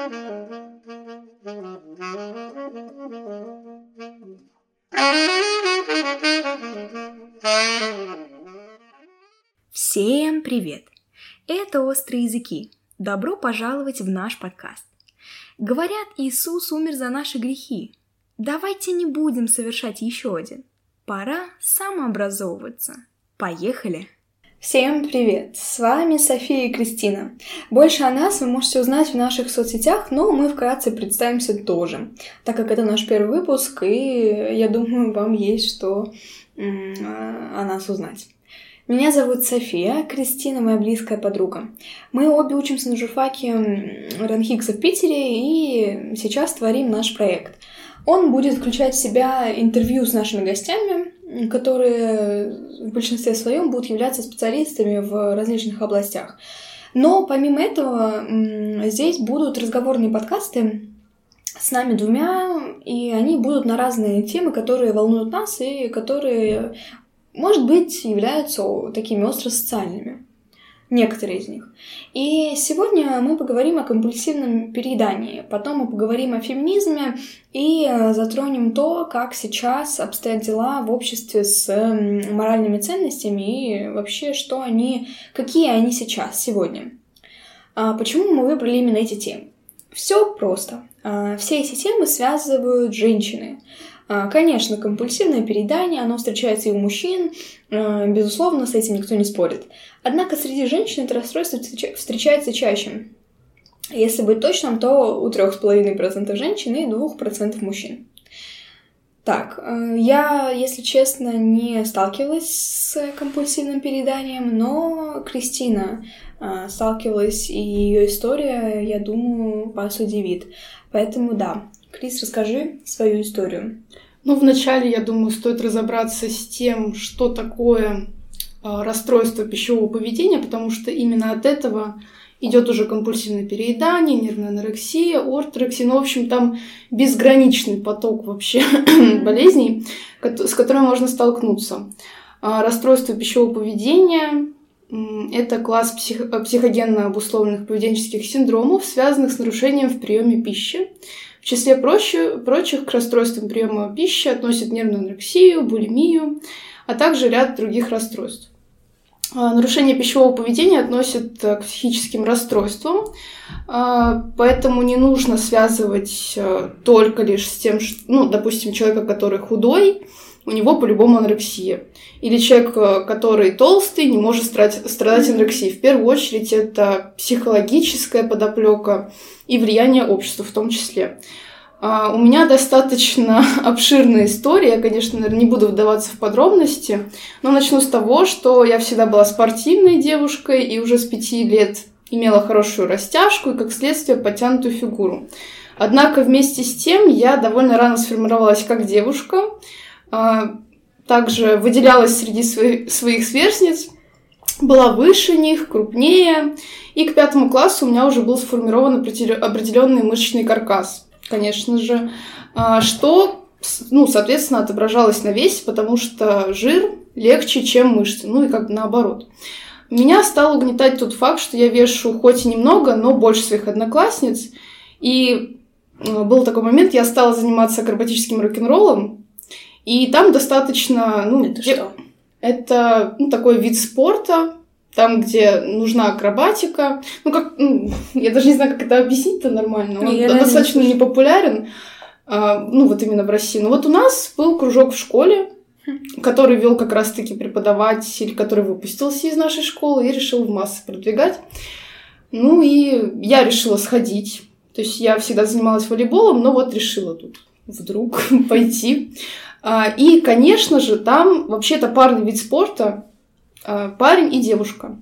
Всем привет! Это «Острые языки». Добро пожаловать в наш подкаст. Говорят, Иисус умер за наши грехи. Давайте не будем совершать еще один. Пора самообразовываться. Поехали! Всем привет! С вами София и Кристина. Больше о нас вы можете узнать в наших соцсетях, но мы вкратце представимся тоже, так как это наш первый выпуск, и я думаю, вам есть что о нас узнать. Меня зовут София, Кристина моя близкая подруга. Мы обе учимся на журфаке Ранхикса в Питере и сейчас творим наш проект. Он будет включать в себя интервью с нашими гостями, которые в большинстве своем будут являться специалистами в различных областях. Но помимо этого здесь будут разговорные подкасты с нами двумя, и они будут на разные темы, которые волнуют нас и которые, может быть, являются такими остро-социальными некоторые из них. И сегодня мы поговорим о компульсивном переедании, потом мы поговорим о феминизме и э, затронем то, как сейчас обстоят дела в обществе с моральными ценностями и вообще, что они, какие они сейчас, сегодня. А почему мы выбрали именно эти темы? Все просто. А, все эти темы связывают женщины. А, конечно, компульсивное переедание, оно встречается и у мужчин, безусловно, с этим никто не спорит. Однако среди женщин это расстройство встречается чаще. Если быть точным, то у 3,5% женщин и 2% мужчин. Так, э, я, если честно, не сталкивалась с компульсивным перееданием, но Кристина э, сталкивалась, и ее история, я думаю, вас удивит. Поэтому да, Крис, расскажи свою историю. Ну, вначале, я думаю, стоит разобраться с тем, что такое расстройство пищевого поведения, потому что именно от этого идет уже компульсивное переедание, нервная анорексия, орторексия, ну, в общем, там безграничный поток вообще болезней, с которыми можно столкнуться. А расстройство пищевого поведения – это класс псих, психогенно обусловленных поведенческих синдромов, связанных с нарушением в приеме пищи. В числе прочих, прочих к расстройствам приема пищи относят нервную анорексию, булимию, а также ряд других расстройств. А, нарушение пищевого поведения относят э, к психическим расстройствам, а, поэтому не нужно связывать э, только лишь с тем, что, ну, допустим, человека, который худой, у него по-любому анорексия. Или человек, э, который толстый, не может страдать, страдать анорексией. В первую очередь это психологическая подоплека и влияние общества в том числе. А, у меня достаточно обширная история, я, конечно, не буду вдаваться в подробности, но начну с того, что я всегда была спортивной девушкой и уже с пяти лет имела хорошую растяжку и, как следствие, подтянутую фигуру. Однако вместе с тем я довольно рано сформировалась как девушка, а, также выделялась среди своих сверстниц, была выше них, крупнее, и к пятому классу у меня уже был сформирован определенный мышечный каркас – конечно же, а, что, ну, соответственно, отображалось на весе, потому что жир легче, чем мышцы, ну и как бы наоборот. Меня стал угнетать тот факт, что я вешу хоть и немного, но больше своих одноклассниц. И а, был такой момент, я стала заниматься акробатическим рок-н-роллом, и там достаточно, ну, это что? Это ну, такой вид спорта, там, где нужна акробатика. Ну, как, ну, я даже не знаю, как это объяснить-то нормально. Он я достаточно не популярен, а, ну, вот именно в России. Но вот у нас был кружок в школе, хм. который вел как раз-таки преподаватель, который выпустился из нашей школы и решил в массы продвигать. Ну, и я решила сходить. То есть я всегда занималась волейболом, но вот решила тут вдруг пойти. А, и, конечно же, там вообще это парный вид спорта, парень и девушка.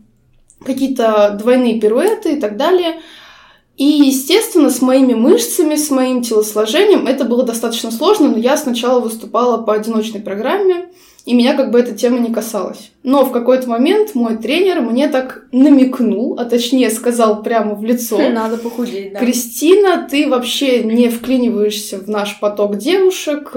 Какие-то двойные пируэты и так далее. И, естественно, с моими мышцами, с моим телосложением это было достаточно сложно, но я сначала выступала по одиночной программе, и меня как бы эта тема не касалась. Но в какой-то момент мой тренер мне так намекнул, а точнее сказал прямо в лицо. Надо похудеть, да. Кристина, ты вообще не вклиниваешься в наш поток девушек,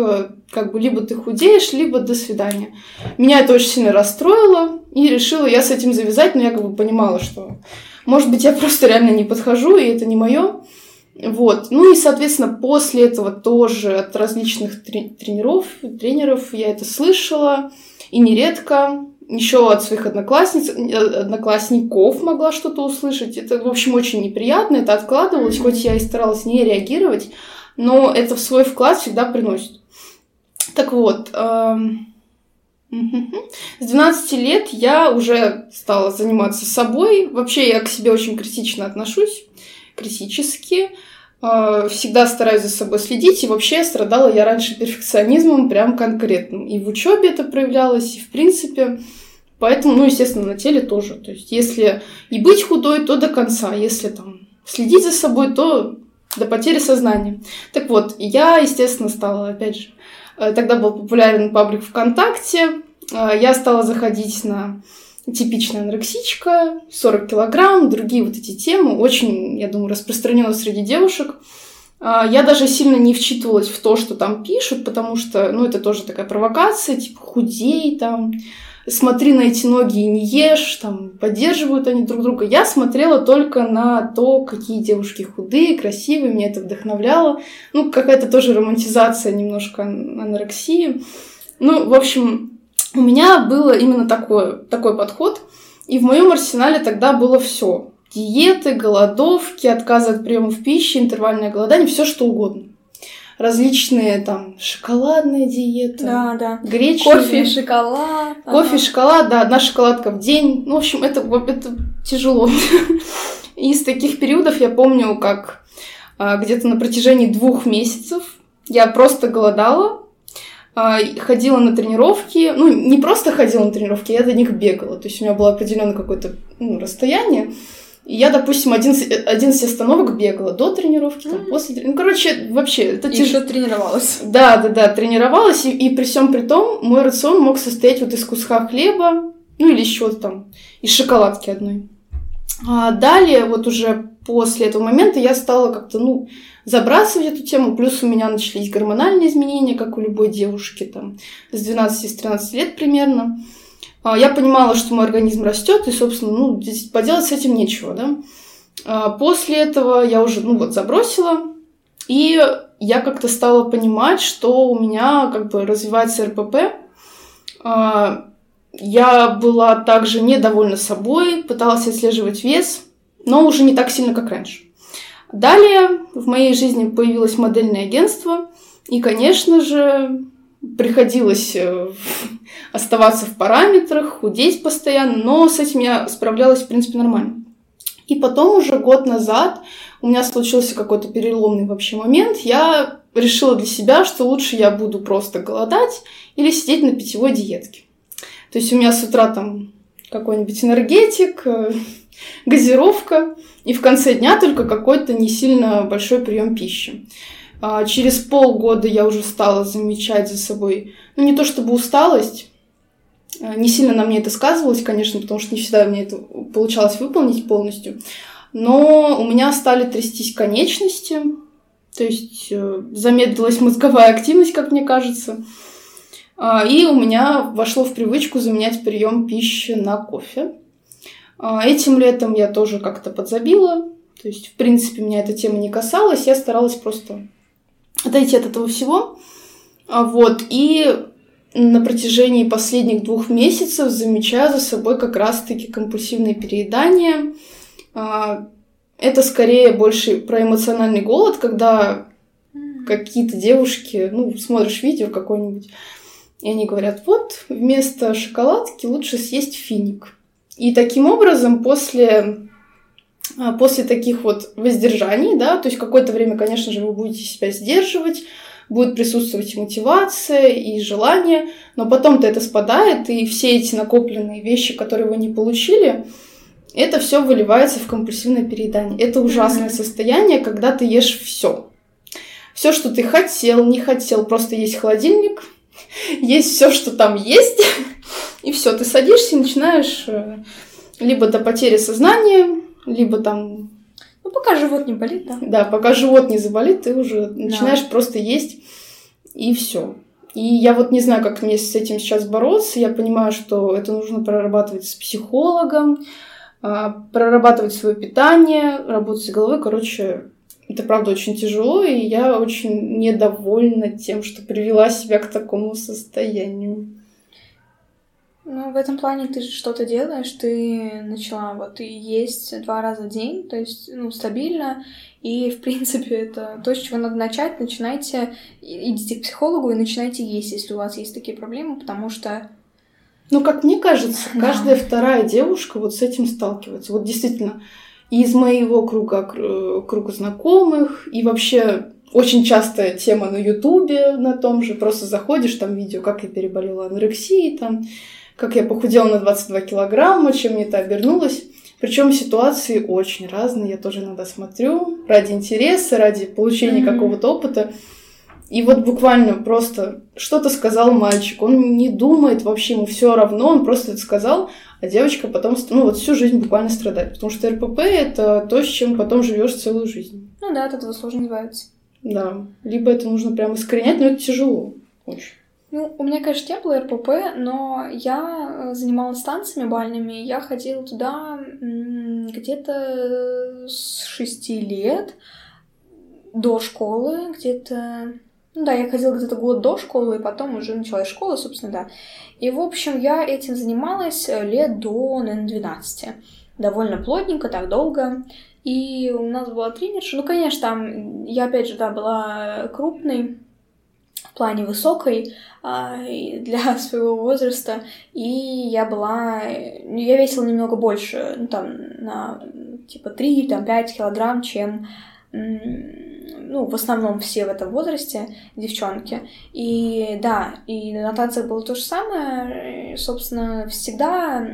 как бы либо ты худеешь, либо до свидания. Меня это очень сильно расстроило, и решила я с этим завязать, но я как бы понимала, что может быть я просто реально не подхожу, и это не мое. Вот. Ну и, соответственно, после этого тоже от различных трени- тренеров, тренеров я это слышала. И нередко еще от своих одноклассниц, э, одноклассников могла что-то услышать. Это, в общем, очень неприятно, это откладывалось, mm-hmm. хоть я и старалась не реагировать, но это в свой вклад всегда приносит. Так вот, эм... С 12 лет я уже стала заниматься собой. Вообще я к себе очень критично отношусь, критически. Э, всегда стараюсь за собой следить. И вообще страдала я раньше перфекционизмом прям конкретным. И в учебе это проявлялось, и в принципе. Поэтому, ну, естественно, на теле тоже. То есть, если и быть худой, то до конца. Если там следить за собой, то до потери сознания. Так вот, я, естественно, стала, опять же, э, тогда был популярен паблик ВКонтакте, э, я стала заходить на типичная анорексичка, 40 килограмм, другие вот эти темы, очень, я думаю, распространено среди девушек. Э, я даже сильно не вчитывалась в то, что там пишут, потому что, ну, это тоже такая провокация, типа, худей там, смотри на эти ноги и не ешь, там, поддерживают они друг друга. Я смотрела только на то, какие девушки худые, красивые, меня это вдохновляло. Ну, какая-то тоже романтизация немножко анорексии. Ну, в общем, у меня было именно такой, такой подход, и в моем арсенале тогда было все. Диеты, голодовки, отказы от приемов пищи, интервальное голодание, все что угодно различные там шоколадные диеты, да, да. гречневые. Кофе, шоколад. Кофе, ага. шоколад, да, одна шоколадка в день. Ну, в общем, это, это тяжело. Из таких периодов я помню, как а, где-то на протяжении двух месяцев я просто голодала, ходила на тренировки, ну, не просто ходила на тренировки, я до них бегала. То есть у меня было определенное какое-то ну, расстояние. И я, допустим, 11, 11 остановок бегала до тренировки, там, после тренировки. Ну, короче, вообще, это и тяжело. тренировалась. Да, да, да, тренировалась. И, и при всем при том, мой рацион мог состоять вот из куска хлеба, ну или еще там, из шоколадки одной. А далее, вот уже после этого момента я стала как-то, ну, забрасывать эту тему. Плюс у меня начались гормональные изменения, как у любой девушки, там, с 12-13 лет примерно. А, я понимала, что мой организм растет, и, собственно, ну, здесь поделать с этим нечего, да. А, после этого я уже, ну, вот, забросила, и я как-то стала понимать, что у меня как бы развивается РПП. А, я была также недовольна собой, пыталась отслеживать вес, но уже не так сильно, как раньше. Далее в моей жизни появилось модельное агентство, и, конечно же, приходилось э, оставаться в параметрах, худеть постоянно, но с этим я справлялась, в принципе, нормально. И потом уже год назад у меня случился какой-то переломный вообще момент. Я решила для себя, что лучше я буду просто голодать или сидеть на питьевой диетке. То есть у меня с утра там какой-нибудь энергетик, э, газировка, и в конце дня только какой-то не сильно большой прием пищи. А, через полгода я уже стала замечать за собой, ну не то чтобы усталость, а, не сильно на мне это сказывалось, конечно, потому что не всегда мне это получалось выполнить полностью, но у меня стали трястись конечности, то есть э, замедлилась мозговая активность, как мне кажется, и у меня вошло в привычку заменять прием пищи на кофе. Этим летом я тоже как-то подзабила, то есть, в принципе, меня эта тема не касалась, я старалась просто отойти от этого всего. А, вот, и на протяжении последних двух месяцев замечаю за собой как раз-таки компульсивное переедание. А, это скорее больше про эмоциональный голод, когда какие-то девушки, ну, смотришь видео какое-нибудь, и они говорят, вот, вместо шоколадки лучше съесть финик. И таким образом, после а, после таких вот воздержаний, да, то есть какое-то время, конечно же, вы будете себя сдерживать, будет присутствовать и мотивация, и желание, но потом-то это спадает, и все эти накопленные вещи, которые вы не получили, это все выливается в компульсивное переедание. Это ужасное mm-hmm. состояние, когда ты ешь все. Все, что ты хотел, не хотел, просто есть холодильник, есть все, что там есть, и все, ты садишься и начинаешь э, либо до потери сознания, либо там... Ну, пока живот не болит, да. Да, пока живот не заболит, ты уже да. начинаешь просто есть, и все. И я вот не знаю, как мне с этим сейчас бороться. Я понимаю, что это нужно прорабатывать с психологом, а, прорабатывать свое питание, работать с головой. Короче, это правда очень тяжело, и я очень недовольна тем, что привела себя к такому состоянию. Ну, в этом плане ты что-то делаешь, ты начала вот и есть два раза в день, то есть, ну, стабильно, и, в принципе, это то, с чего надо начать, начинайте, идите к психологу и начинайте есть, если у вас есть такие проблемы, потому что ну, как мне кажется, да. каждая вторая девушка вот с этим сталкивается. Вот действительно, из моего круга, круга знакомых, и вообще очень частая тема на Ютубе на том же. Просто заходишь, там видео, как я переболела анорексией, там, как я похудела на 22 килограмма, чем мне это обернулось. Причем ситуации очень разные, я тоже иногда смотрю ради интереса, ради получения mm-hmm. какого-то опыта. И вот буквально просто что-то сказал мальчик, он не думает вообще, ему все равно, он просто это сказал, а девочка потом, ну вот всю жизнь буквально страдает, потому что РПП это то, с чем потом живешь целую жизнь. Ну да, от этого сложно избавиться. Да, либо это нужно прямо искоренять, но это тяжело очень. Ну, у меня, конечно, не было РПП, но я э, занималась танцами бальными. Я ходила туда где-то с шести лет до школы, где-то ну да, я ходила где-то год до школы, и потом уже началась школа, собственно, да. И, в общем, я этим занималась э, лет до, наверное, 12. Довольно плотненько, так долго. И у нас была тренерша. Ну, конечно, там я, опять же, да, была крупной, в плане высокой а, для своего возраста, и я была, я весила немного больше, ну там на типа 3-5 там, килограмм, чем ну, в основном все в этом возрасте девчонки. И да, и на танцах было то же самое. Собственно, всегда,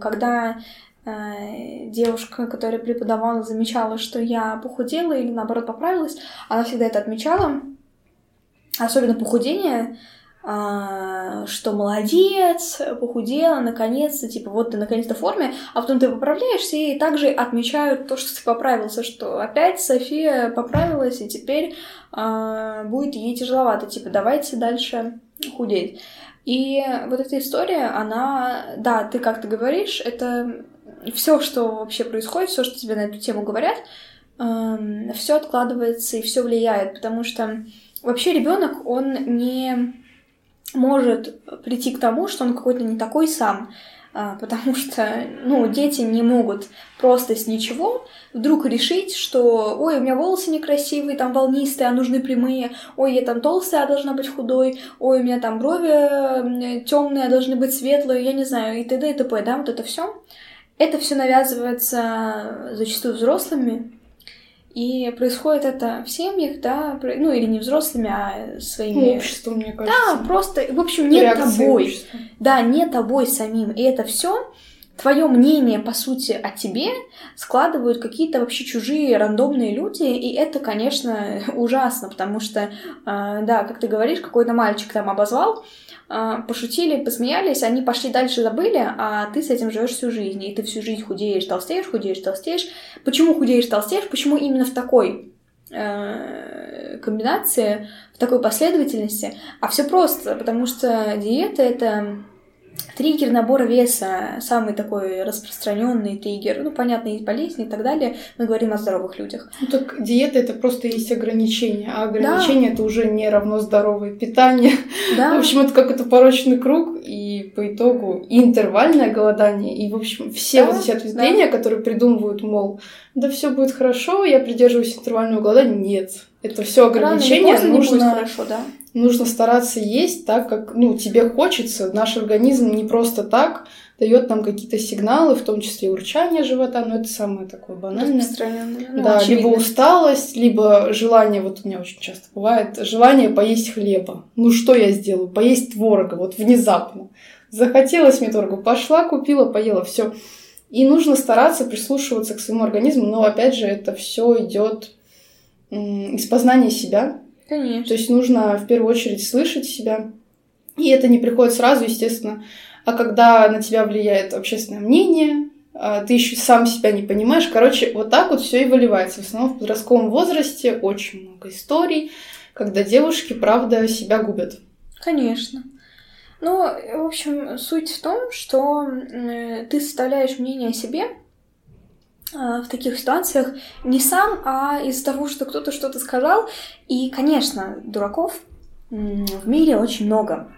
когда э, девушка, которая преподавала, замечала, что я похудела или наоборот поправилась, она всегда это отмечала. Особенно похудение, что молодец, похудела, наконец-то, типа, вот ты наконец-то в форме, а потом ты поправляешься, и также отмечают то, что ты поправился, что опять София поправилась, и теперь а, будет ей тяжеловато, типа, давайте дальше худеть. И вот эта история, она, да, ты как-то говоришь, это все, что вообще происходит, все, что тебе на эту тему говорят, э, все откладывается и все влияет, потому что вообще ребенок, он не может прийти к тому, что он какой-то не такой сам, а, потому что, ну, дети не могут просто с ничего вдруг решить, что, ой, у меня волосы некрасивые, там волнистые, а нужны прямые, ой, я там толстая, а должна быть худой, ой, у меня там брови темные, а должны быть светлые, я не знаю, и т.д. и т.п., да, вот это все. Это все навязывается зачастую взрослыми, и происходит это в семьях, да, ну или не взрослыми, а своими... Обществом, мне кажется. Да, просто, в общем, не тобой. Общества. Да, не тобой самим. И это все твое мнение, по сути, о тебе складывают какие-то вообще чужие рандомные люди, и это, конечно, ужасно, потому что, э, да, как ты говоришь, какой-то мальчик там обозвал, а, пошутили, посмеялись, они пошли дальше, забыли, а ты с этим живешь всю жизнь, и ты всю жизнь худеешь, толстеешь, худеешь, толстеешь. Почему худеешь, толстеешь? Почему именно в такой э, комбинации, в такой последовательности? А все просто, потому что диета это Триггер набора веса, самый такой распространенный триггер. Ну, понятно, есть болезни и так далее. Мы говорим о здоровых людях. Ну, так диета это просто есть ограничения, а ограничение да. это уже не равно здоровое питание. Да. В общем, это как это порочный круг, и по итогу и интервальное голодание, и, в общем, все да, вот эти ответвления, да. которые придумывают, мол, да все будет хорошо, я придерживаюсь интервального голодания. Нет. Это все ограничения. Нужно, не будет хорошо, да нужно стараться есть так, как ну, тебе хочется. Наш организм не просто так дает нам какие-то сигналы, в том числе урчание живота, но это самое такое банальное. Ну, да, очевидно. либо усталость, либо желание, вот у меня очень часто бывает, желание поесть хлеба. Ну что я сделаю? Поесть творога, вот внезапно. Захотелось мне творога, пошла, купила, поела, все. И нужно стараться прислушиваться к своему организму, но опять же это все идет из познания себя, Конечно. То есть нужно в первую очередь слышать себя. И это не приходит сразу, естественно. А когда на тебя влияет общественное мнение, а, ты еще сам себя не понимаешь. Короче, вот так вот все и выливается. В основном в подростковом возрасте очень много историй, когда девушки, правда, себя губят. Конечно. Ну, в общем, суть в том, что ты составляешь мнение о себе, в таких ситуациях не сам, а из-за того, что кто-то что-то сказал. И, конечно, дураков в мире очень много.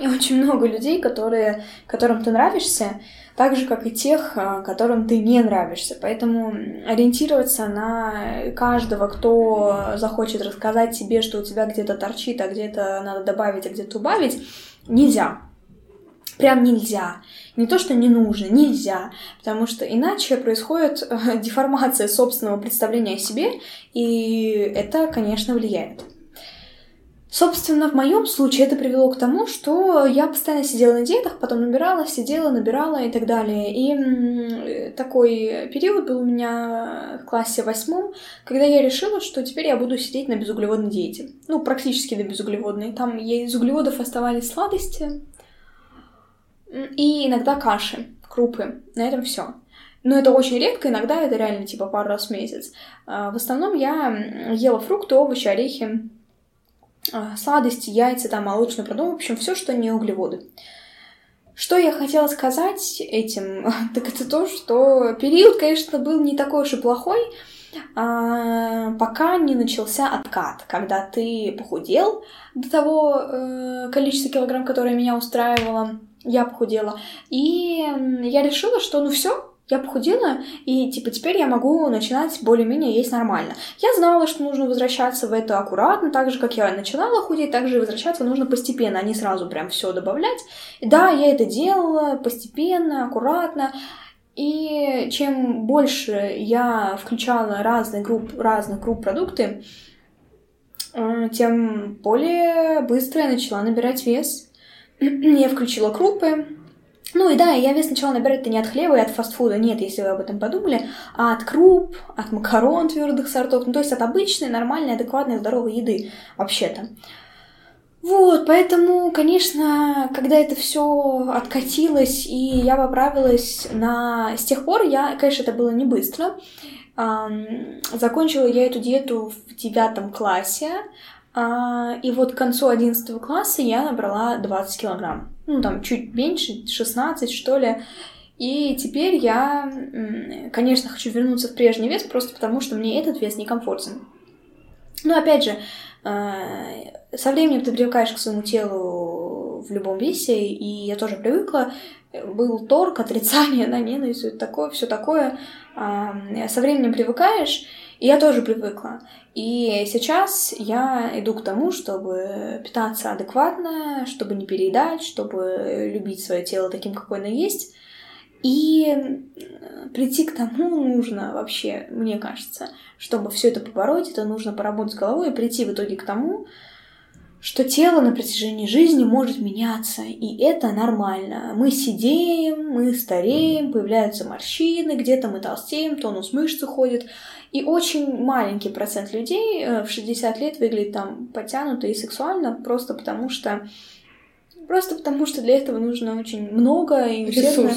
И очень много людей, которые, которым ты нравишься, так же, как и тех, а, которым ты не нравишься. Поэтому ориентироваться на каждого, кто захочет рассказать тебе, что у тебя где-то торчит, а где-то надо добавить, а где-то убавить, нельзя. Прям нельзя. Не то, что не нужно, нельзя. Потому что иначе происходит э, деформация собственного представления о себе, и это, конечно, влияет. Собственно, в моем случае это привело к тому, что я постоянно сидела на диетах, потом набирала, сидела, набирала и так далее. И такой период был у меня в классе восьмом, когда я решила, что теперь я буду сидеть на безуглеводной диете. Ну, практически на безуглеводной. Там из углеводов оставались сладости и иногда каши, крупы. На этом все. Но это очень редко, иногда это реально типа пару раз в месяц. А, в основном я ела фрукты, овощи, орехи, а, сладости, яйца, там, молочный продукт, в общем, все, что не углеводы. Что я хотела сказать этим, так это то, что период, конечно, был не такой уж и плохой, а, пока не начался откат, когда ты похудел до того э, количества килограмм, которое меня устраивало, я похудела, и я решила, что ну все, я похудела, и типа теперь я могу начинать более-менее есть нормально. Я знала, что нужно возвращаться в это аккуратно, так же, как я начинала худеть, так же и возвращаться нужно постепенно, а не сразу прям все добавлять. И да, я это делала постепенно, аккуратно. И чем больше я включала разных групп, разных групп продукты, э, тем более быстро я начала набирать вес. Я включила крупы, ну и да, я вес начала набирать-то не от хлеба и от фастфуда, нет, если вы об этом подумали, а от круп, от макарон твердых сортов, ну то есть от обычной, нормальной, адекватной, здоровой еды вообще-то. Вот, поэтому, конечно, когда это все откатилось, и я поправилась на... С тех пор я, конечно, это было не быстро. Закончила я эту диету в девятом классе, и вот к концу одиннадцатого класса я набрала 20 килограмм ну, там, чуть меньше, 16, что ли. И теперь я, конечно, хочу вернуться в прежний вес, просто потому что мне этот вес некомфортен. Но опять же, э, со временем ты привыкаешь к своему телу в любом весе, и я тоже привыкла. Был торг, отрицание, да, ненависть, все такое, все такое. Со временем привыкаешь, и я тоже привыкла. И сейчас я иду к тому, чтобы питаться адекватно, чтобы не переедать, чтобы любить свое тело таким, какое оно есть. И прийти к тому нужно вообще, мне кажется, чтобы все это побороть, это нужно поработать с головой и прийти в итоге к тому, что тело на протяжении жизни может меняться, и это нормально. Мы сидеем, мы стареем, появляются морщины, где-то мы толстеем, тонус мышц уходит, и очень маленький процент людей э, в 60 лет выглядит там подтянуто и сексуально, просто потому что просто потому что для этого нужно очень много и усердно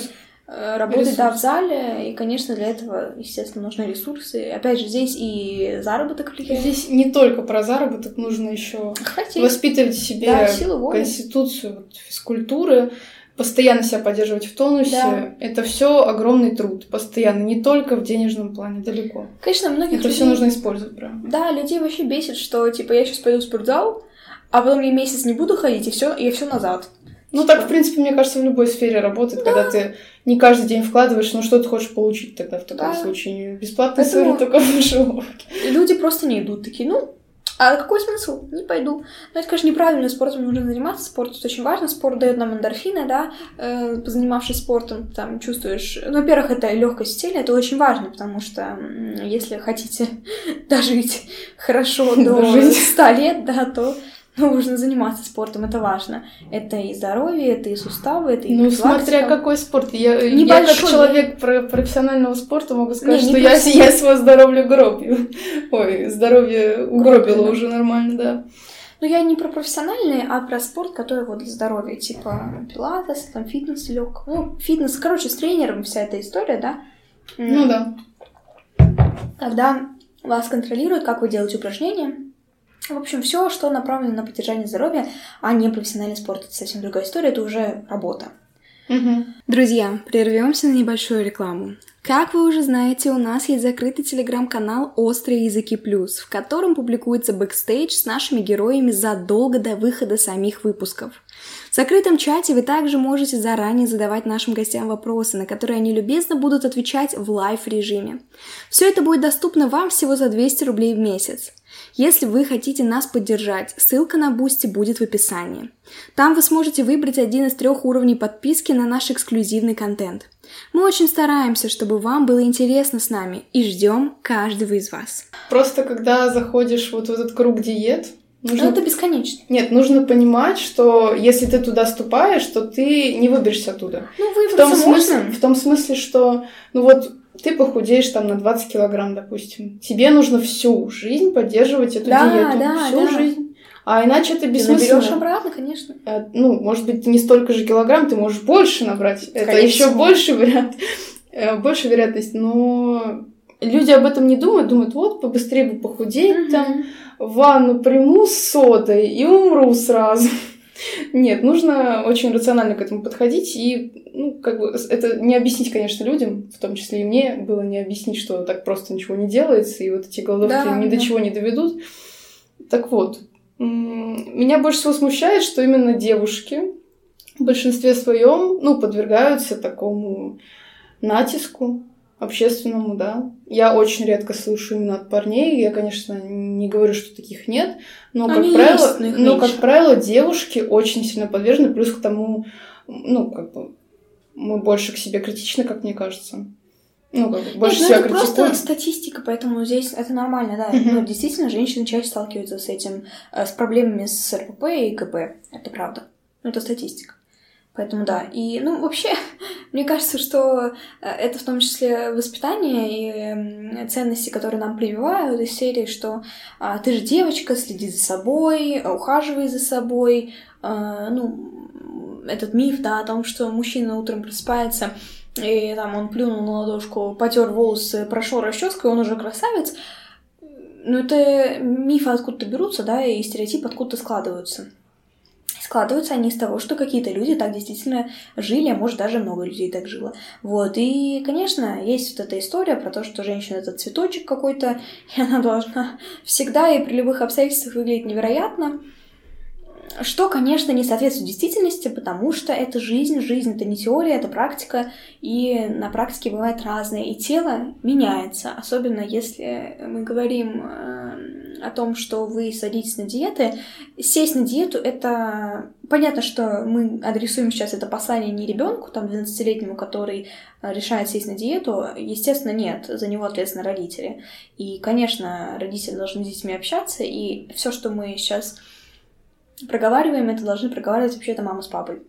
э, работать Ресурс. да, в зале, и, конечно, для этого, естественно, нужны ресурсы. Опять же, здесь и заработок влияет. Здесь не только про заработок, нужно еще воспитывать в себе да, конституцию физкультуры, постоянно себя поддерживать в тонусе, да. это все огромный труд, постоянно, не только в денежном плане, далеко. Конечно, многих Это людей... все нужно использовать, правда. Да, людей вообще бесит, что типа я сейчас пойду в спортзал, а потом я месяц не буду ходить, и все, и все назад. Ну, так, в принципе, мне кажется, в любой сфере работает, да. когда ты не каждый день вкладываешь, ну, что ты хочешь получить тогда в таком да. случае? Бесплатно Поэтому... только в Люди просто не идут, такие, ну, а какой смысл? Не пойду. Но это, конечно, неправильно. Спортом нужно заниматься. Спорт это очень важно. Спорт дает нам эндорфины, да. Э, позанимавшись спортом, там чувствуешь... Ну, во-первых, это легкость тела, это очень важно, потому что если хотите дожить хорошо до 100 лет, да, то нужно заниматься спортом, это важно. Это и здоровье, это и суставы, это и Ну, смотря какой спорт. Я, я как человек про профессионального спорта могу сказать, не, что я, я свое здоровье гробью. Ой, здоровье угробила уже нормально, да. Ну, я не про профессиональный, а про спорт, который вот для здоровья, типа пилатес, там фитнес лег. Ну, фитнес, короче, с тренером вся эта история, да? Ну да. Когда вас контролируют, как вы делаете упражнения, в общем, все, что направлено на поддержание здоровья, а не профессиональный спорт, это совсем другая история, это уже работа. Угу. Друзья, прервемся на небольшую рекламу. Как вы уже знаете, у нас есть закрытый телеграм-канал «Острые языки плюс», в котором публикуется бэкстейдж с нашими героями задолго до выхода самих выпусков. В закрытом чате вы также можете заранее задавать нашим гостям вопросы, на которые они любезно будут отвечать в live-режиме. Все это будет доступно вам всего за 200 рублей в месяц. Если вы хотите нас поддержать, ссылка на Бусти будет в описании. Там вы сможете выбрать один из трех уровней подписки на наш эксклюзивный контент. Мы очень стараемся, чтобы вам было интересно с нами и ждем каждого из вас. Просто когда заходишь вот в этот круг диет, Нужно... это бесконечно. Нет, нужно понимать, что если ты туда ступаешь, то ты не выберешься оттуда. Ну, выбраться в том смысле, можно. В том смысле, что, ну вот, ты похудеешь там на 20 килограмм, допустим. Тебе нужно всю жизнь поддерживать эту да, диету. Да, всю да. жизнь. А иначе это бессмысленно. Ты обратно, конечно. А, ну, может быть, не столько же килограмм, ты можешь больше набрать. Скорее это еще больше вариант, э, больше вероятность. Но люди об этом не думают, думают, вот, побыстрее бы похудеть, mm-hmm. там, ванну приму с содой и умру сразу. Нет, нужно очень рационально к этому подходить и, ну, как бы, это не объяснить, конечно, людям, в том числе и мне, было не объяснить, что так просто ничего не делается, и вот эти голодовки да, ни да. до чего не доведут. Так вот, меня больше всего смущает, что именно девушки в большинстве своем, ну, подвергаются такому натиску общественному, да. Я очень редко слышу именно от парней. Я, конечно, не говорю, что таких нет, но, как Они правило, есть, но, но как правило, девушки очень сильно подвержены, плюс к тому, ну, как бы, мы больше к себе критичны, как мне кажется. Ну, как бы, больше Нет, себя ну, это критикуем. просто статистика, поэтому здесь это нормально, да. Мгм. Но действительно, женщины чаще сталкиваются с этим, э, с проблемами с РПП и КП. Это правда. Ну, это статистика. Поэтому да. И, ну, вообще, мне кажется, что э, это в том числе воспитание и ценности, которые нам прививают из серии, что а, ты же девочка, следи за собой, ухаживай за собой. А, ну, этот миф, да, о том, что мужчина утром просыпается, и там он плюнул на ладошку, потер волосы, прошел расческой, он уже красавец. Ну, это мифы откуда-то берутся, да, и стереотипы откуда-то складываются. Складываются они из того, что какие-то люди так действительно жили, а может даже много людей так жило. Вот, и, конечно, есть вот эта история про то, что женщина это цветочек какой-то, и она должна всегда и при любых обстоятельствах выглядеть невероятно. Что, конечно, не соответствует действительности, потому что это жизнь, жизнь это не теория, это практика, и на практике бывает разное, и тело меняется, особенно если мы говорим э, о том, что вы садитесь на диеты. Сесть на диету это понятно, что мы адресуем сейчас это послание не ребенку, там 12-летнему, который решает сесть на диету, естественно, нет, за него ответственны родители. И, конечно, родители должны с детьми общаться, и все, что мы сейчас проговариваем, это должны проговаривать вообще-то мама с папой.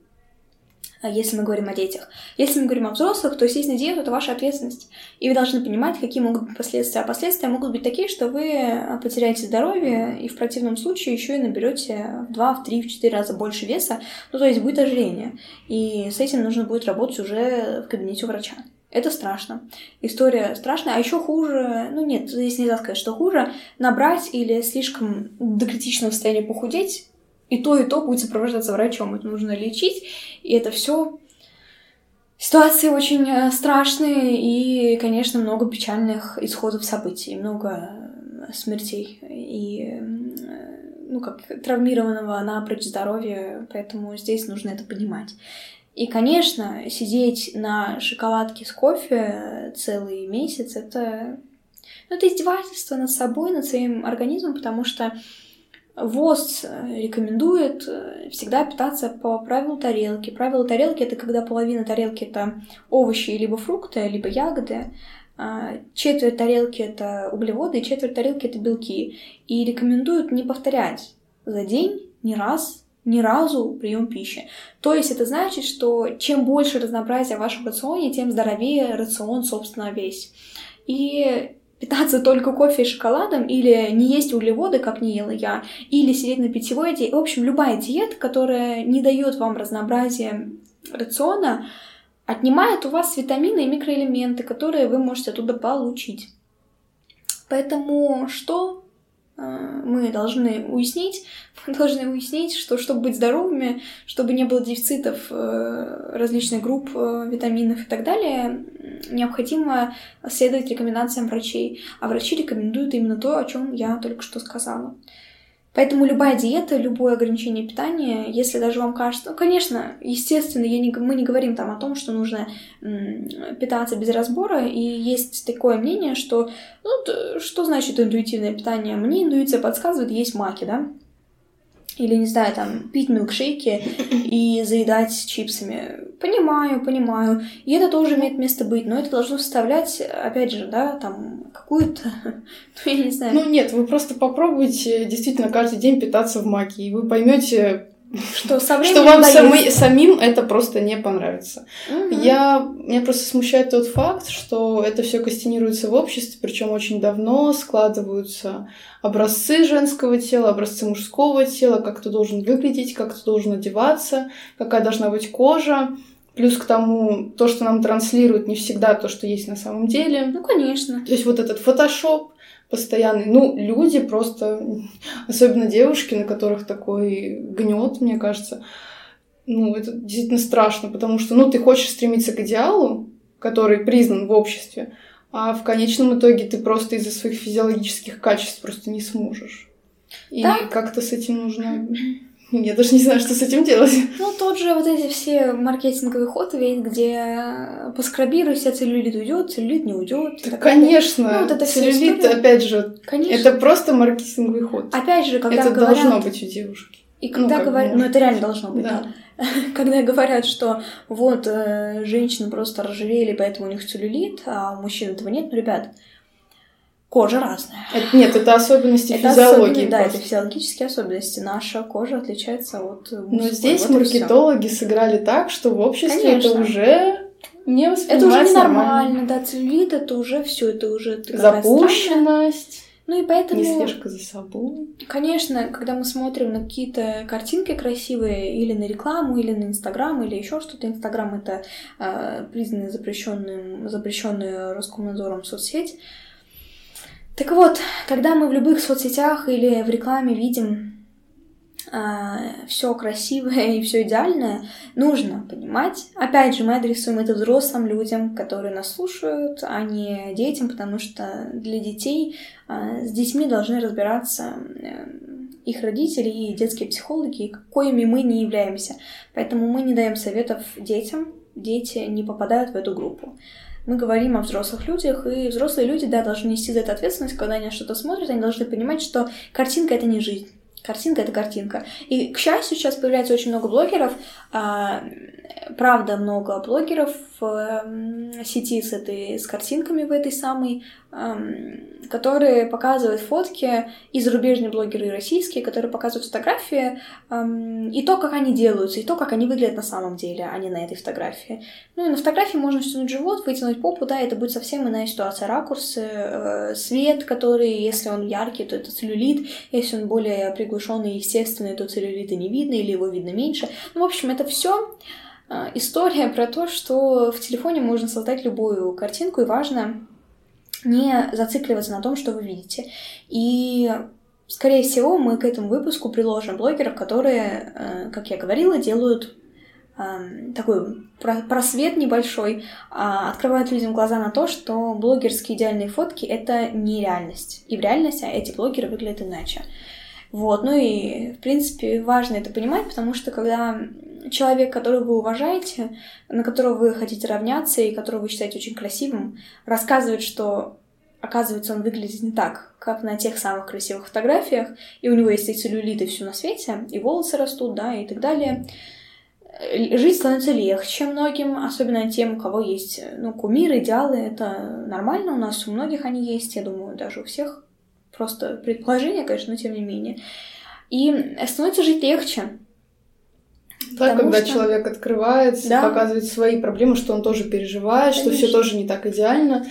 А если мы говорим о детях. Если мы говорим о взрослых, то на диету — это ваша ответственность. И вы должны понимать, какие могут быть последствия. А последствия могут быть такие, что вы потеряете здоровье и в противном случае еще и наберете в 2, в 3, в 4 раза больше веса. Ну, то есть будет ожирение. И с этим нужно будет работать уже в кабинете врача. Это страшно. История страшная. А еще хуже, ну нет, здесь нельзя сказать, что хуже, набрать или слишком до критичного состояния похудеть, и то, и то будет сопровождаться врачом. Это нужно лечить. И это все Ситуации очень э, страшные и, конечно, много печальных исходов событий, много э, смертей и, э, ну, как травмированного напрочь здоровья, поэтому здесь нужно это понимать. И, конечно, сидеть на шоколадке с кофе целый месяц — это, ну, это издевательство над собой, над своим организмом, потому что ВОЗ рекомендует э, всегда питаться по правилу тарелки. Правило тарелки — это когда половина тарелки — это овощи либо фрукты, либо ягоды, а четверть тарелки — это углеводы, четверть тарелки — это белки. И рекомендуют не повторять за день ни раз, ни разу прием пищи. То есть это значит, что чем больше разнообразия в вашем рационе, тем здоровее рацион, собственно, весь. И питаться только кофе и шоколадом, или не есть углеводы, как не ела я, или сидеть на питьевой диете. В общем, любая диета, которая не дает вам разнообразия рациона, отнимает у вас витамины и микроэлементы, которые вы можете оттуда получить. Поэтому что мы должны уяснить, мы должны уяснить, что чтобы быть здоровыми, чтобы не было дефицитов э, различных групп э, витаминов и так далее, необходимо следовать рекомендациям врачей. А врачи рекомендуют именно то, о чем я только что сказала. Поэтому любая диета, любое ограничение питания, если даже вам кажется, ну, конечно, естественно, я не, мы не говорим там о том, что нужно м, питаться без разбора, и есть такое мнение, что, ну, что значит интуитивное питание? Мне интуиция подсказывает есть маки, да? Или, не знаю, там, пить милкшейки и заедать чипсами. Понимаю, понимаю. И это тоже имеет место быть, но это должно составлять, опять же, да, там, какую-то, ну, я не знаю. Ну, нет, вы просто попробуйте действительно каждый день питаться в маке, и вы поймете, что, со что вам самы, самим это просто не понравится. Угу. Я, меня просто смущает тот факт, что это все костюнируется в обществе, причем очень давно складываются образцы женского тела, образцы мужского тела, как ты должен выглядеть, как ты должен одеваться, какая должна быть кожа. Плюс к тому, то, что нам транслируют, не всегда то, что есть на самом деле. Ну, конечно. То есть вот этот фотошоп, постоянный. Ну, люди просто, особенно девушки, на которых такой гнет, мне кажется, ну, это действительно страшно, потому что, ну, ты хочешь стремиться к идеалу, который признан в обществе, а в конечном итоге ты просто из-за своих физиологических качеств просто не сможешь. И да? как-то с этим нужно я даже не знаю, что с этим делать. Ну, тот же вот эти все маркетинговые ходы, ведь, где поскрабируйся, целлюлит уйдет, целлюлит не уйдет. Да, конечно. Ну, вот это целлюлит, опять же, конечно. это просто маркетинговый ход. Опять же, когда это говорят... должно быть у девушки. И ну, когда ну, говорят, ну это реально должно быть, да. да. Когда говорят, что вот э, женщины просто разжирели, поэтому у них целлюлит, а у мужчин этого нет, ну, ребят, Кожа разная. Это, нет, это особенности это физиологии. Да, это физиологические особенности. Наша кожа отличается от мужской. Но здесь вот маркетологи сыграли так, что в обществе Конечно. это уже не Это уже ненормально, да, целлюлит, это уже все, это уже запущенность. Ну и поэтому... Не слежка за собой. Конечно, когда мы смотрим на какие-то картинки красивые, или на рекламу, или на Инстаграм, или еще что-то. Инстаграм — это э, признанная запрещенная Роскомнадзором соцсеть. Так вот, когда мы в любых соцсетях или в рекламе видим э, а, все красивое и все идеальное, нужно понимать. Опять же, мы адресуем это взрослым людям, которые нас слушают, а не детям, потому что для детей э, с детьми должны разбираться э, их родители и детские психологи, коими мы не являемся. Поэтому мы не даем советов детям, дети не попадают в эту группу мы говорим о взрослых людях, и взрослые люди, да, должны нести за это ответственность, когда они что-то смотрят, они должны понимать, что картинка — это не жизнь. Картинка — это картинка. И, к счастью, сейчас появляется очень много блогеров, а, правда, много блогеров в сети с, этой, с картинками в этой самой, которые показывают фотки, и зарубежные блогеры, и российские, которые показывают фотографии, и то, как они делаются, и то, как они выглядят на самом деле, а не на этой фотографии. Ну и на фотографии можно втянуть живот, вытянуть попу, да, это будет совсем иная ситуация. Ракурсы, э, свет, который, если он яркий, то это целлюлит, если он более приглушенный естественный, то целлюлита не видно или его видно меньше. Ну, в общем, это все а, история про то, что в телефоне можно создать любую картинку, и важно не зацикливаться на том, что вы видите. И, скорее всего, мы к этому выпуску приложим блогеров, которые, э, как я говорила, делают такой просвет небольшой, а, открывают людям глаза на то, что блогерские идеальные фотки — это не реальность. И в реальности эти блогеры выглядят иначе. Вот, ну и, в принципе, важно это понимать, потому что когда человек, которого вы уважаете, на которого вы хотите равняться и которого вы считаете очень красивым, рассказывает, что оказывается, он выглядит не так, как на тех самых красивых фотографиях, и у него есть и целлюлиты все на свете, и волосы растут, да, и так далее. Жить становится легче многим, особенно тем, у кого есть, ну, кумиры, идеалы, это нормально, у нас у многих они есть, я думаю, даже у всех, просто предположение, конечно, но тем не менее. И становится жить легче, да, когда что... человек открывается, да. показывает свои проблемы, что он тоже переживает, Конечно. что все тоже не так идеально.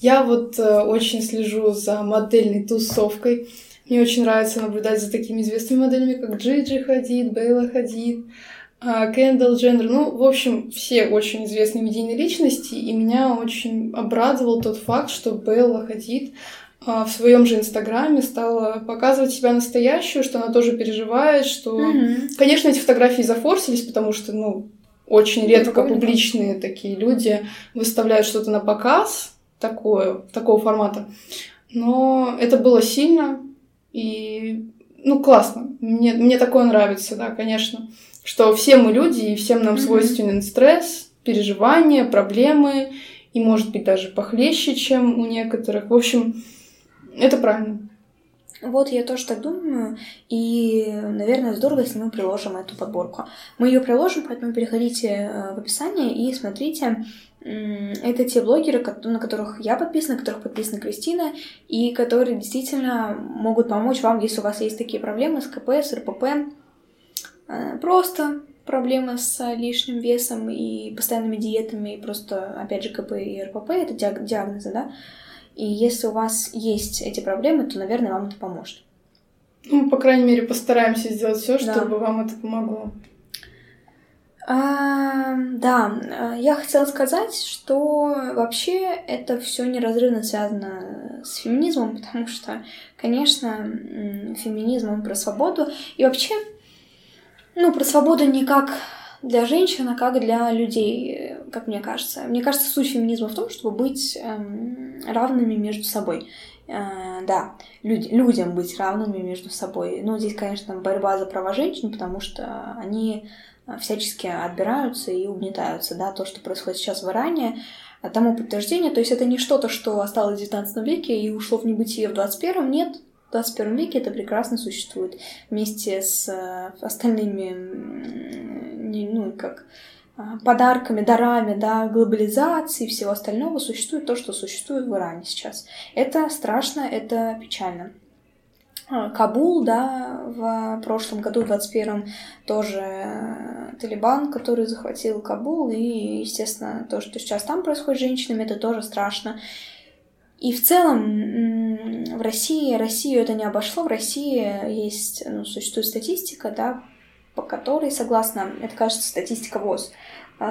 Я вот э, очень слежу за модельной тусовкой. Мне очень нравится наблюдать за такими известными моделями, как Джиджи Хадид, Бейла Хадид, э, Кендалл Дженнер. Ну, в общем, все очень известные медийные личности. И меня очень обрадовал тот факт, что Бейла Хадид а, в своем же инстаграме стала показывать себя настоящую, что она тоже переживает, что, Мгм. конечно, эти фотографии зафорсились, потому что, ну, очень редко прикольно. публичные такие люди выставляют что-то на показ такое, такого формата. Но это было сильно и, ну, классно. Мне, мне такое нравится, да, конечно. Что все мы люди, и всем нам Мгм. свойственен стресс, переживания, проблемы, и, может быть, даже похлеще, чем у некоторых. В общем, это правильно. Вот я тоже так думаю, и, наверное, здорово, если мы приложим эту подборку. Мы ее приложим, поэтому переходите э, в описание и смотрите. Это те блогеры, на которых я подписана, на которых подписана Кристина, и которые действительно могут помочь вам, если у вас есть такие проблемы с КП, с РПП, э, просто проблемы с лишним весом и постоянными диетами, и просто, опять же, КП и РПП — это диаг- диагнозы, да? И если у вас есть эти проблемы, то, наверное, вам это поможет. Ну, по крайней мере, постараемся сделать все, Да. чтобы вам это помогло. А, да, а, я хотела сказать, что вообще это все неразрывно связано с феминизмом, потому что, конечно, феминизм он про свободу. И вообще, ну, про свободу не как для женщин, а как для людей, э, как мне кажется. Мне кажется, суть феминизма в том, чтобы быть эм, равными между собой. Э, да, люд- людям быть равными между собой. Ну, здесь, конечно, борьба за права женщин, потому что они э, всячески отбираются и угнетаются, да, то, что происходит сейчас в Иране, а тому подтверждение, то есть это не что-то, что осталось в 19 веке и ушло в небытие в 21 нет, 21 веке это прекрасно существует вместе с э, остальными, ну, как а, подарками, дарами, да, глобализации и всего остального существует то, что существует в Иране сейчас. Это страшно, это печально. А, Кабул, да, в прошлом году, в 21-м, тоже э, Талибан, который захватил Кабул, и, естественно, то, что сейчас там происходит с женщинами, это тоже страшно. И в целом в России, Россию это не обошло, в России есть, ну, существует статистика, да, по которой, согласно, это кажется статистика ВОЗ,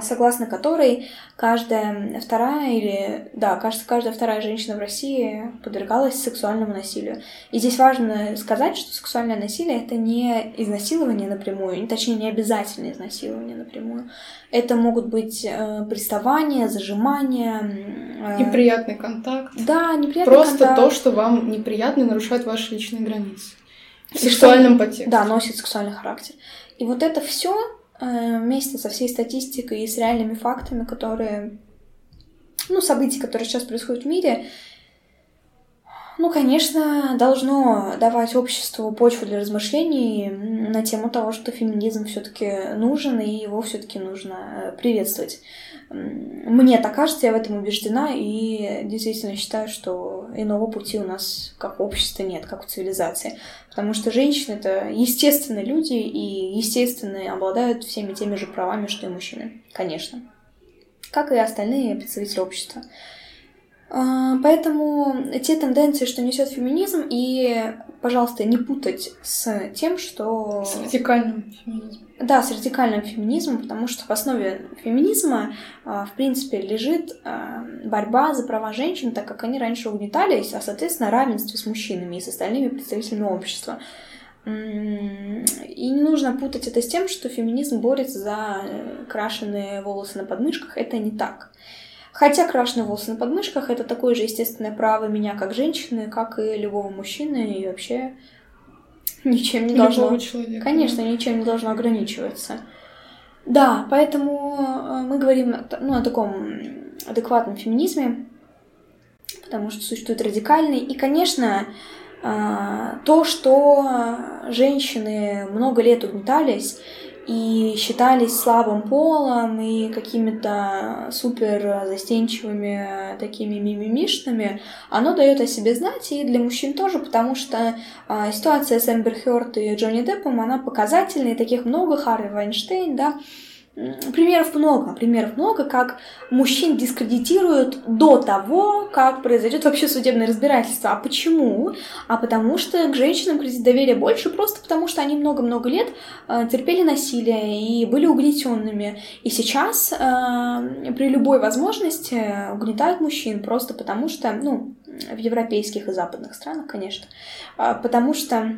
согласно которой каждая вторая или, да, кажется, каждая вторая женщина в России подвергалась сексуальному насилию. И здесь важно сказать, что сексуальное насилие это не изнасилование напрямую, точнее, не обязательно изнасилование напрямую. Это могут быть э, приставания, зажимания. э, Неприятный контакт. Да, неприятный Просто контакт. то, что вам неприятно и нарушает ваши личные границы. В сексуальном подтексте. Да, носит сексуальный характер. И вот это все вместе со всей статистикой и с реальными фактами, которые, ну, события, которые сейчас происходят в мире, ну, конечно, должно давать обществу почву для размышлений на тему того, что феминизм все-таки нужен, и его все-таки нужно э, приветствовать. Мне так кажется, я в этом убеждена, и действительно считаю, что иного пути у нас как общества нет, как у цивилизации. Потому что женщины это естественные люди и естественно обладают всеми теми же правами, что и мужчины, конечно. Как и остальные представители общества. А, Поэтому те тенденции, что несет феминизм, и, пожалуйста, не путать с тем, что... С радикальным феминизмом. Да, с радикальным феминизмом, потому что в основе феминизма, а, в принципе, лежит а, борьба за права женщин, так как они раньше угнетались, а, соответственно, равенстве с мужчинами и с остальными представителями общества. И не нужно путать это с тем, что феминизм борется за э, крашеные волосы на подмышках. Это не так. Хотя крашеные волосы на подмышках это такое же естественное право меня как женщины, как и любого мужчины, и вообще ничем не должно. Любого человека. Конечно, ничем не должно ограничиваться. Да, поэтому э, мы говорим ну, о таком адекватном феминизме, потому что существует радикальный. И, конечно, э, то, что женщины много лет угнетались и считались слабым полом и какими-то супер застенчивыми такими мимимишными, оно дает о себе знать и для мужчин тоже, потому что а, ситуация с Эмбер Хёрд и Джонни Деппом, она показательная, и таких много, Харви Вайнштейн, да, Примеров много, примеров много, как мужчин дискредитируют до того, как произойдет вообще судебное разбирательство. А почему? А потому что к женщинам кредит доверия больше, просто потому что они много-много лет э, терпели насилие и были угнетенными. И сейчас э, при любой возможности угнетают мужчин, просто потому что, ну, в европейских и западных странах, конечно, а, потому что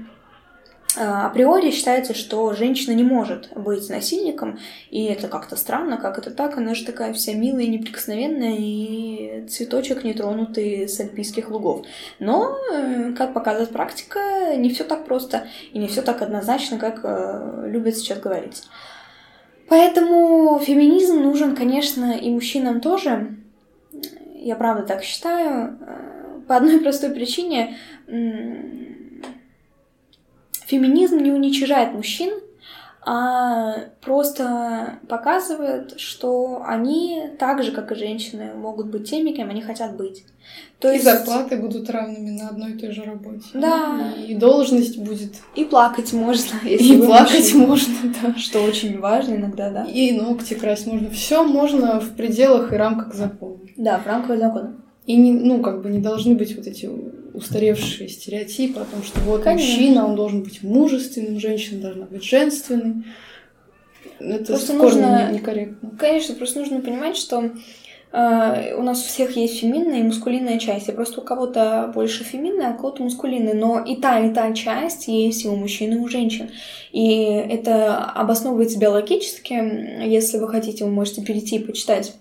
априори считается, что женщина не может быть насильником, и это как-то странно, как это так, она же такая вся милая неприкосновенная, и цветочек нетронутый с альпийских лугов. Но, э, как показывает практика, не все так просто и не все так однозначно, как э, любят сейчас говорить. Поэтому феминизм нужен, конечно, и мужчинам тоже. Я правда так считаю. Э, по одной простой причине феминизм не уничижает мужчин, а просто показывает, что они так же, как и женщины, могут быть теми, кем они хотят быть. То и есть... зарплаты будут равными на одной и той же работе. Да. И должность будет. И плакать можно. Если и плакать мужчина. можно, да. Что очень важно иногда, да. И ногти красть можно. Все можно в пределах и рамках закона. Да, в рамках закона. И не, ну, как бы не должны быть вот эти устаревшие стереотипы о том, что вот мужчина, он должен быть мужественным, женщина должна быть женственной. Это просто нужно некорректно. Конечно, просто нужно понимать, что э, у нас у всех есть феминная и мускулинная часть. И просто у кого-то больше феминная, а у кого-то мускулинная. Но и та, и та часть есть и у мужчин, и у женщин. И это обосновывается биологически. Если вы хотите, вы можете перейти и почитать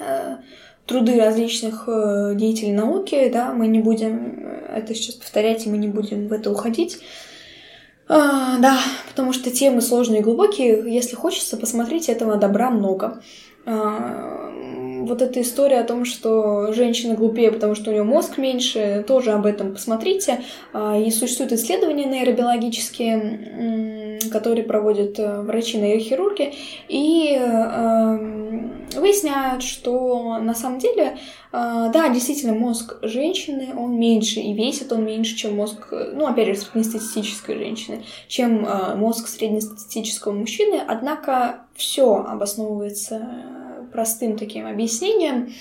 э, труды различных э, деятелей науки, да, мы не будем э, это сейчас повторять, и мы не будем в это уходить. А, да, потому что темы сложные и глубокие. Если хочется, посмотрите, этого добра много. А, вот эта история о том, что женщина глупее, потому что у нее мозг меньше, тоже об этом посмотрите. А, и существуют исследования нейробиологические, которые проводят э, врачи-нейрохирурги, и выясняют, что на самом деле, да, действительно, мозг женщины, он меньше, и весит он меньше, чем мозг, ну, опять же, среднестатистической женщины, чем мозг среднестатистического мужчины, однако все обосновывается простым таким объяснением.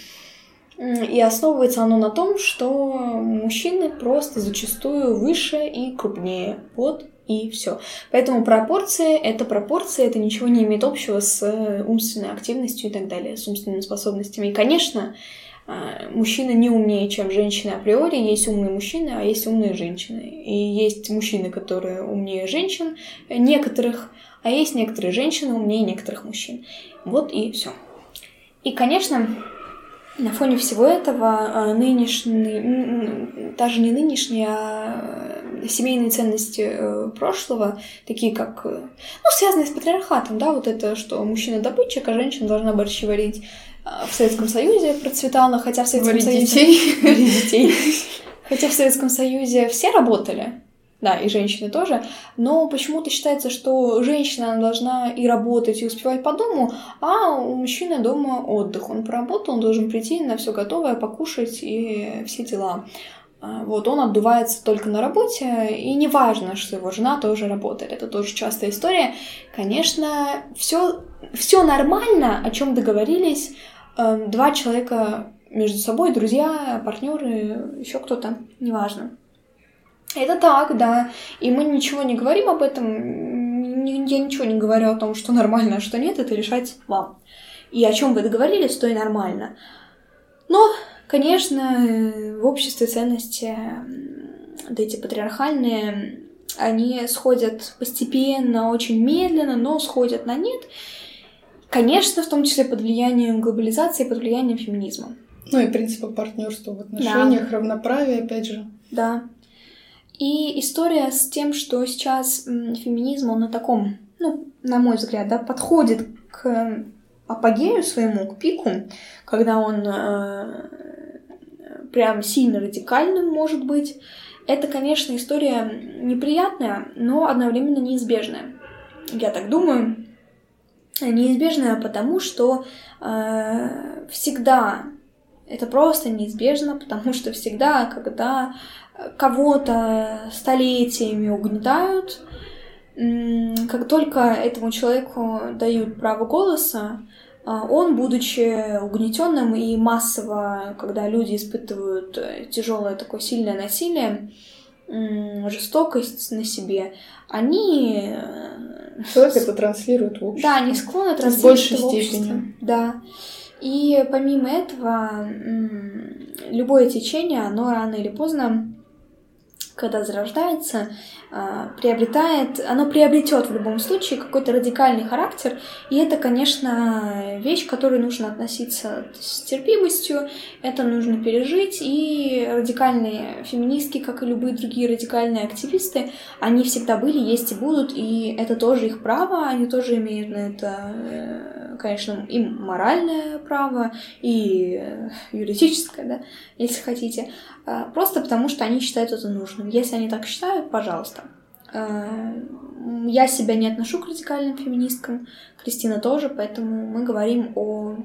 И основывается оно на том, что мужчины просто зачастую выше и крупнее. Вот и все. Поэтому пропорции — это пропорции, это ничего не имеет общего с умственной активностью и так далее, с умственными способностями. И, конечно, а, мужчина не умнее, чем женщины априори. Есть умные мужчины, а есть умные женщины. И есть мужчины, которые умнее женщин некоторых, а есть некоторые женщины умнее некоторых мужчин. Вот и все. И, конечно, на фоне всего этого а, нынешний, даже не нынешние, а семейные ценности э, прошлого, такие как, э, ну, связанные с патриархатом, да, вот это, что мужчина добытчик, а женщина должна борщи варить в Советском Союзе процветало, хотя в Советском варить Союзе... Детей. Варить детей. Хотя в Советском Союзе все работали, да, и женщины тоже, но почему-то считается, что женщина должна и работать, и успевать по дому, а у мужчины дома отдых. Он поработал, он должен прийти на все готовое, покушать и все дела. А, вот, он отдувается только на работе, и не важно, что его жена тоже работает. Это тоже частая история. Конечно, все, все нормально, о чем договорились эм, два человека между собой, друзья, партнеры, еще кто-то, неважно. Это так, да. И мы ничего не говорим об этом. Я ничего не говорю о том, что нормально, а что нет, это решать вам. И о чем вы договорились, то и нормально. Но, конечно, в обществе ценности вот эти патриархальные, они сходят постепенно, очень медленно, но сходят на нет. Конечно, в том числе под влиянием глобализации, под влиянием феминизма. Ну и принципа партнерства в отношениях, да. равноправия, опять же. Да. И история с тем, что сейчас феминизм, он на таком, ну, на мой взгляд, да, подходит к апогею своему, к пику, когда он э, прям сильно радикальным может быть. Это, конечно, история неприятная, но одновременно неизбежная. Я так думаю. Неизбежная потому, что э, всегда это просто неизбежно, потому что всегда, когда кого-то столетиями угнетают, как только этому человеку дают право голоса, а, он, будучи угнетенным и массово, когда люди испытывают э, тяжелое такое сильное насилие, жестокость на себе, они... Человек это транслирует в общество. Да, они склонны транслировать в большей степени. Да. И помимо этого, любое течение, оно рано или поздно когда зарождается, приобретает, оно приобретет в любом случае какой-то радикальный характер, и это, конечно, вещь, к которой нужно относиться с терпимостью, это нужно пережить, и радикальные феминистки, как и любые другие радикальные активисты, они всегда были, есть и будут, и это тоже их право, они тоже имеют на это, э, конечно, и моральное право, и э, юридическое, да, если хотите, а, просто потому что они считают это нужным. Если они так считают, пожалуйста. А, я себя не отношу к радикальным феминисткам, Кристина тоже, поэтому мы говорим о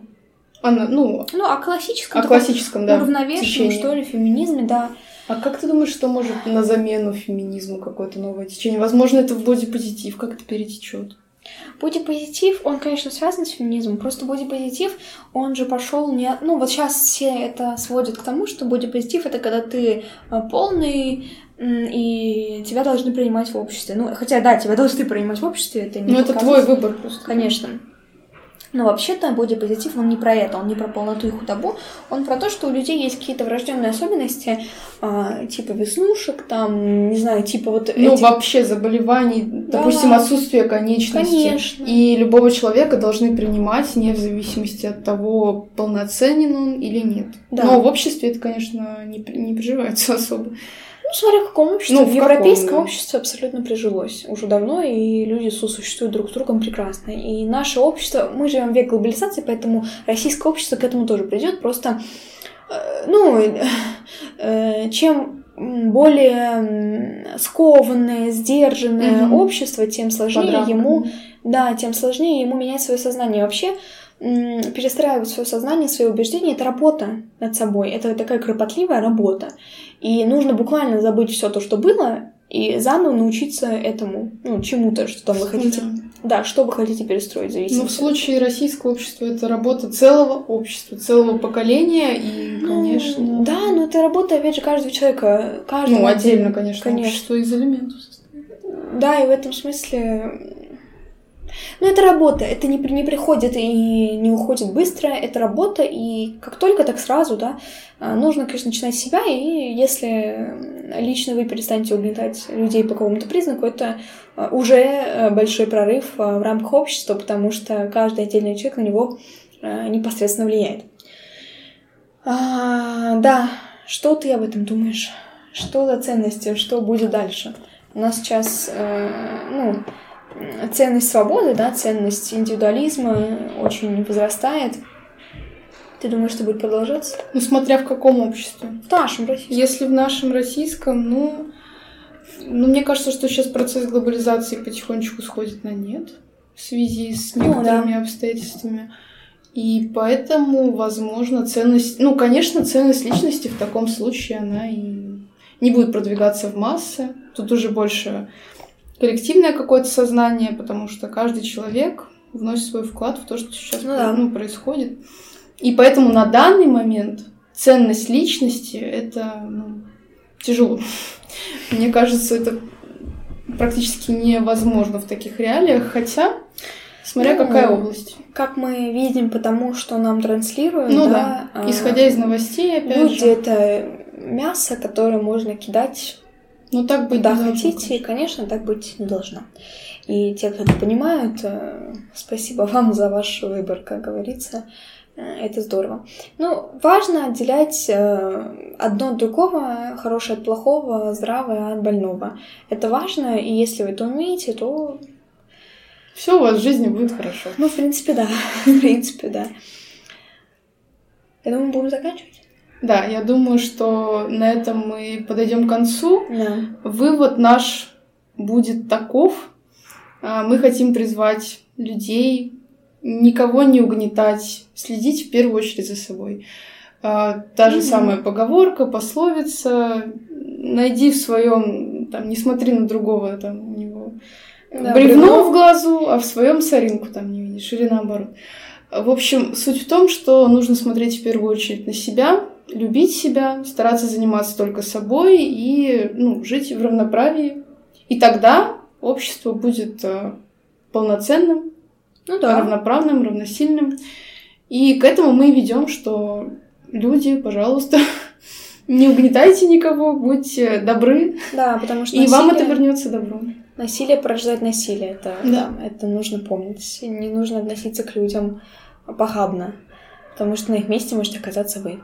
она, ну, ну, о классическом, о классическом, да, уравновешенном, что ли, феминизме, да. А как ты думаешь, что может на замену феминизму какое-то новое течение? Возможно, это в бодипозитив как-то перетечет. Бодипозитив, он, конечно, связан с феминизмом, просто бодипозитив, он же пошел не... Ну, вот сейчас все это сводят к тому, что бодипозитив — это когда ты а, полный, и тебя должны принимать в обществе. Ну, хотя, да, тебя должны принимать в обществе, это не Ну, это твой выбор просто. Конечно. Но вообще-то бодипозитив, он не про это, он не про полноту и худобу, он про то, что у людей есть какие-то врожденные особенности, а, типа веснушек, там, не знаю, типа вот... Ну, этих... вообще заболеваний, да. допустим, отсутствие конечности. Конечно. И любого человека должны принимать, не в зависимости от того, полноценен он или нет. Да. Но в обществе это, конечно, не, не приживается особо. Ну, смотря в каком обществе. Ну, в, в европейском каком, да. обществе абсолютно прижилось уже давно, и люди сосуществуют друг с другом прекрасно. И наше общество, мы живем в век глобализации, поэтому российское общество к этому тоже придет. Просто, э, ну, э, чем более скованное, сдержанное угу. общество, тем сложнее Подрамка. ему, да, тем сложнее ему менять свое сознание. Вообще, перестраивать свое сознание, свои убеждения, это работа над собой. Это такая кропотливая работа. И нужно буквально забыть все то, что было, и заново научиться этому, ну, чему-то, что там вы хотите. Да. да, что вы хотите перестроить, зависит. Ну, в случае российского общества это работа целого общества, целого поколения, и, ну, конечно. Да, но это работа, опять же, каждого человека. Каждого ну, отдельно, конечно, конечно. общество из элементов Да, и в этом смысле но это работа, это не, не приходит и не уходит быстро, это работа, и как только, так сразу, да, а, нужно, конечно, начинать с себя, и если лично вы перестанете угнетать людей по какому-то признаку, это а, уже э, большой прорыв в рамках общества, потому что каждый отдельный человек на него непосредственно влияет. А, да, что ты об этом думаешь? Что за ценности, что будет дальше? У нас сейчас, э, ну, ценность свободы, да, ценность индивидуализма очень возрастает. Ты думаешь, что будет продолжаться? Ну, смотря в каком обществе. В нашем российском. Если в нашем российском, ну... Ну, мне кажется, что сейчас процесс глобализации потихонечку сходит на нет в связи с некоторыми ну, да. обстоятельствами. И поэтому, возможно, ценность... Ну, конечно, ценность личности в таком случае, она и не будет продвигаться в массы. Тут уже больше коллективное какое-то сознание, потому что каждый человек вносит свой вклад в то, что сейчас ну, да. ну, происходит. И поэтому на данный момент ценность личности это ну, тяжело. Мне кажется, это практически невозможно в таких реалиях, хотя смотря ну, какая область. Как мы видим, потому что нам транслируют, ну, да, да. исходя из новостей, опять люди же. это мясо, которое можно кидать ну, так быть да, хотите, и, конечно, так быть не должно. И те, кто это понимают, э, спасибо вам за ваш выбор, как говорится. Э, это здорово. Ну, важно отделять э, одно от другого, хорошее от плохого, здравое от больного. Это важно, и если вы это умеете, то... Все у вас в жизни будет хорошо. Ну, в принципе, да. В принципе, да. Я думаю, будем заканчивать. Да, я думаю, что на этом мы подойдем к концу. Да. Вывод наш будет таков. А, мы хотим призвать людей никого не угнетать, следить в первую очередь за собой. А, та же mm-hmm. самая поговорка, пословица. Найди в своем, там, не смотри на другого, там, у него да, бревно, бревно в глазу, а в своем соринку там не видишь, или наоборот. В общем, суть в том, что нужно смотреть в первую очередь на себя, любить себя, стараться заниматься только собой и ну, жить в равноправии. И тогда общество будет э, полноценным, ну, да. равноправным, равносильным. И к этому мы ведем, что люди, пожалуйста, не угнетайте никого, будьте добры. Да, потому что И насилие... вам это вернется добром. Насилие порождает насилие, это, да. это нужно помнить. Не нужно относиться к людям похабно, потому что на их месте можете оказаться вы.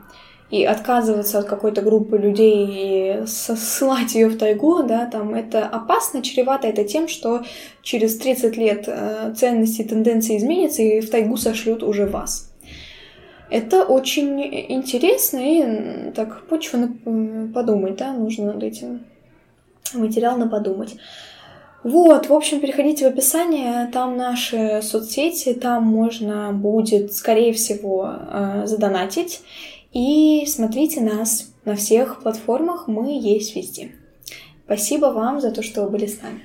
И отказываться от какой-то группы людей и ссылать ее в тайгу, да, там это опасно, чревато это тем, что через 30 лет э, ценности и тенденции изменятся, и в тайгу сошлют уже вас. Это очень интересно и так почва подумать, да, нужно над этим. Материал на подумать. Вот, в общем, переходите в описание, там наши соцсети, там можно будет, скорее всего, э, задонатить. И смотрите нас на всех платформах, мы есть везде. Спасибо вам за то, что вы были с нами.